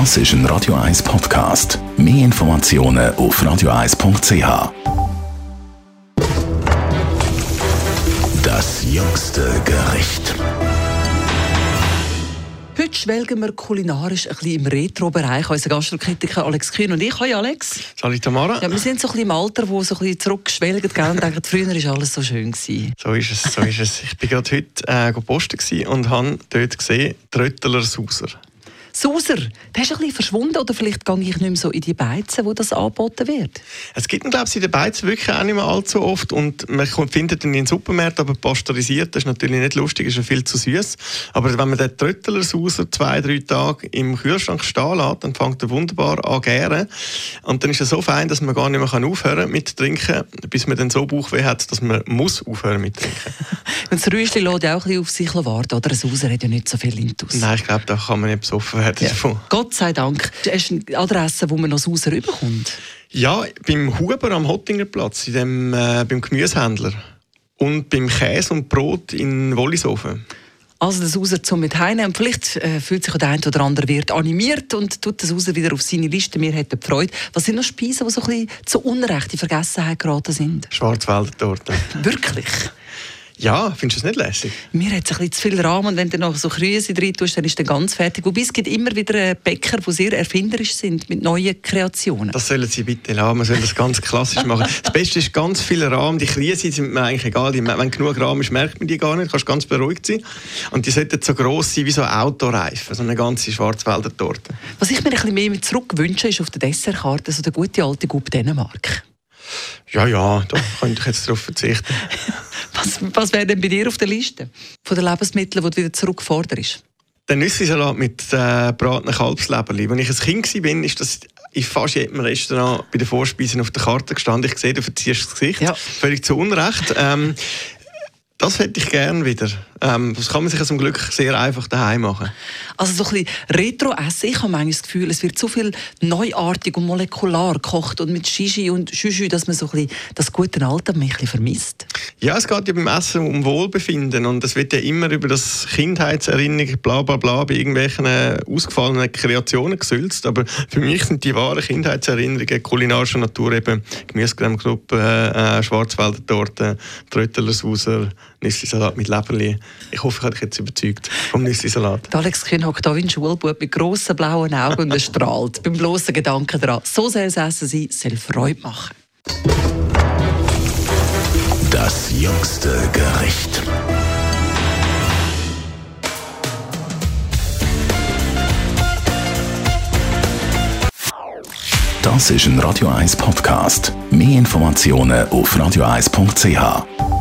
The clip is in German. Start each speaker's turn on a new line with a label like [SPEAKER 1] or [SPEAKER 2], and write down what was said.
[SPEAKER 1] Das ist ein Radio 1 Podcast. Mehr Informationen auf radio1.ch. Das jüngste Gericht.
[SPEAKER 2] Heute schwelgen wir kulinarisch ein bisschen im Retro-Bereich. Unser Gastrokritiker Alex Kühn und ich. Hallo Alex.
[SPEAKER 3] Salut Tamara.
[SPEAKER 2] Ja, wir sind so ein bisschen im Alter, wo so ein bisschen zurückgeschwelgt gell, und denken, früher war alles so schön. Gewesen.
[SPEAKER 3] So ist es, so ist es. Ich war gerade heute äh, posten und habe dort gesehen, Tröttler Sauser.
[SPEAKER 2] Sauser, der ist ein bisschen verschwunden oder vielleicht gehe ich nicht mehr so in die Beizen, wo das angeboten wird?
[SPEAKER 3] Es gibt ihn, glaube ich, in den Beizen wirklich auch nicht mehr allzu oft und man findet ihn in den Supermärkten, aber pasteurisiert, das ist natürlich nicht lustig, ist ja viel zu süß. Aber wenn man den Tröttler Sauser zwei, drei Tage im Kühlschrank stehen lässt, dann fängt er wunderbar an gären und dann ist er so fein, dass man gar nicht mehr aufhören kann mit Trinken, bis man dann so Bauchweh hat, dass man muss aufhören mit Trinken.
[SPEAKER 2] und das Rüschli lässt ja auch ein bisschen auf sich warten, oder? Ein Sauser hat ja nicht so viel Intus.
[SPEAKER 3] Nein, ich glaube, da kann man nicht besoffen werden
[SPEAKER 2] ja. Gott sei Dank. Hast du eine Adresse, wo man noch Sauser rüberkommt?
[SPEAKER 3] Ja, beim Huber am Hottingerplatz, in dem, äh, beim Gemüsehändler. Und beim Käse und Brot in Wollishofen.
[SPEAKER 2] Also das Sauser zum mit heimnehmen. Und vielleicht äh, fühlt sich der eine oder andere Wirt animiert und tut das Sauser wieder auf seine Liste. Mir hat Freude. Was sind noch Speisen, die so ein bisschen zu Unrecht in Vergessenheit geraten sind?
[SPEAKER 3] Schwarzwälder Torte.
[SPEAKER 2] Wirklich?
[SPEAKER 3] Ja, findest du es nicht lässig?
[SPEAKER 2] Mir hat es ein bisschen zu viel Rahmen und wenn du noch so Krüse drin tust, dann ist der ganz fertig. Wobei es gibt immer wieder äh, Bäcker, die sehr erfinderisch sind mit neuen Kreationen.
[SPEAKER 3] Das sollen sie bitte lassen, man soll das ganz klassisch machen. das Beste ist ganz viele Rahmen, die Krüse sind mir eigentlich egal, wenn genug Rahmen ist, merkt man die gar nicht, du kannst ganz beruhigt sein. Und die sollten so gross sein wie so Autoreifen, so eine ganze Schwarzwälder Torte.
[SPEAKER 2] Was ich mir ein bisschen mehr zurückwünsche, ist auf der Dessertkarte so der gute alte Gub Dänemark.
[SPEAKER 3] Ja, ja, da könnte ich jetzt darauf verzichten.
[SPEAKER 2] Was, was wäre denn bei dir auf der Liste von den Lebensmitteln, die du wieder zurückforderst?
[SPEAKER 3] Der Nüssi-Salat mit äh, bratenen Kalbsleberli. Als ich ein Kind war, ist das in fast jedem Restaurant bei den Vorspeisen auf der Karte gestanden. Ich sehe, du verziehst das Gesicht. Ja. Völlig zu Unrecht. Ähm, das hätte ich gerne wieder. Ähm, das kann man sich zum Glück sehr einfach daheim machen.
[SPEAKER 2] Also so ein bisschen Retro-Essen. Ich habe manchmal das Gefühl, es wird zu viel neuartig und molekular gekocht und mit Shishi und Shushu, dass man so ein bisschen das gute Alter ein bisschen vermisst.
[SPEAKER 3] Ja, es geht ja beim Essen um Wohlbefinden und es wird ja immer über das Kindheitserinnerung bla bla bla bei irgendwelchen ausgefallenen Kreationen gesülzt. Aber für mich sind die wahren Kindheitserinnerungen kulinarischer Natur eben Gemüsecreme Club, äh, Schwarzwälder Torte, Nüssli-Salat mit Leberli. Ich hoffe, ich habe dich jetzt überzeugt vom Nüssli-Salat.
[SPEAKER 2] Alex Kühn hockt hier wie ein Schulbub mit grossen blauen Augen und er strahlt beim bloßen Gedanken daran. So soll es essen sein, soll Freude machen.
[SPEAKER 1] Das jüngste Gericht. Das ist ein Radio 1 Podcast. Mehr Informationen auf radio1.ch.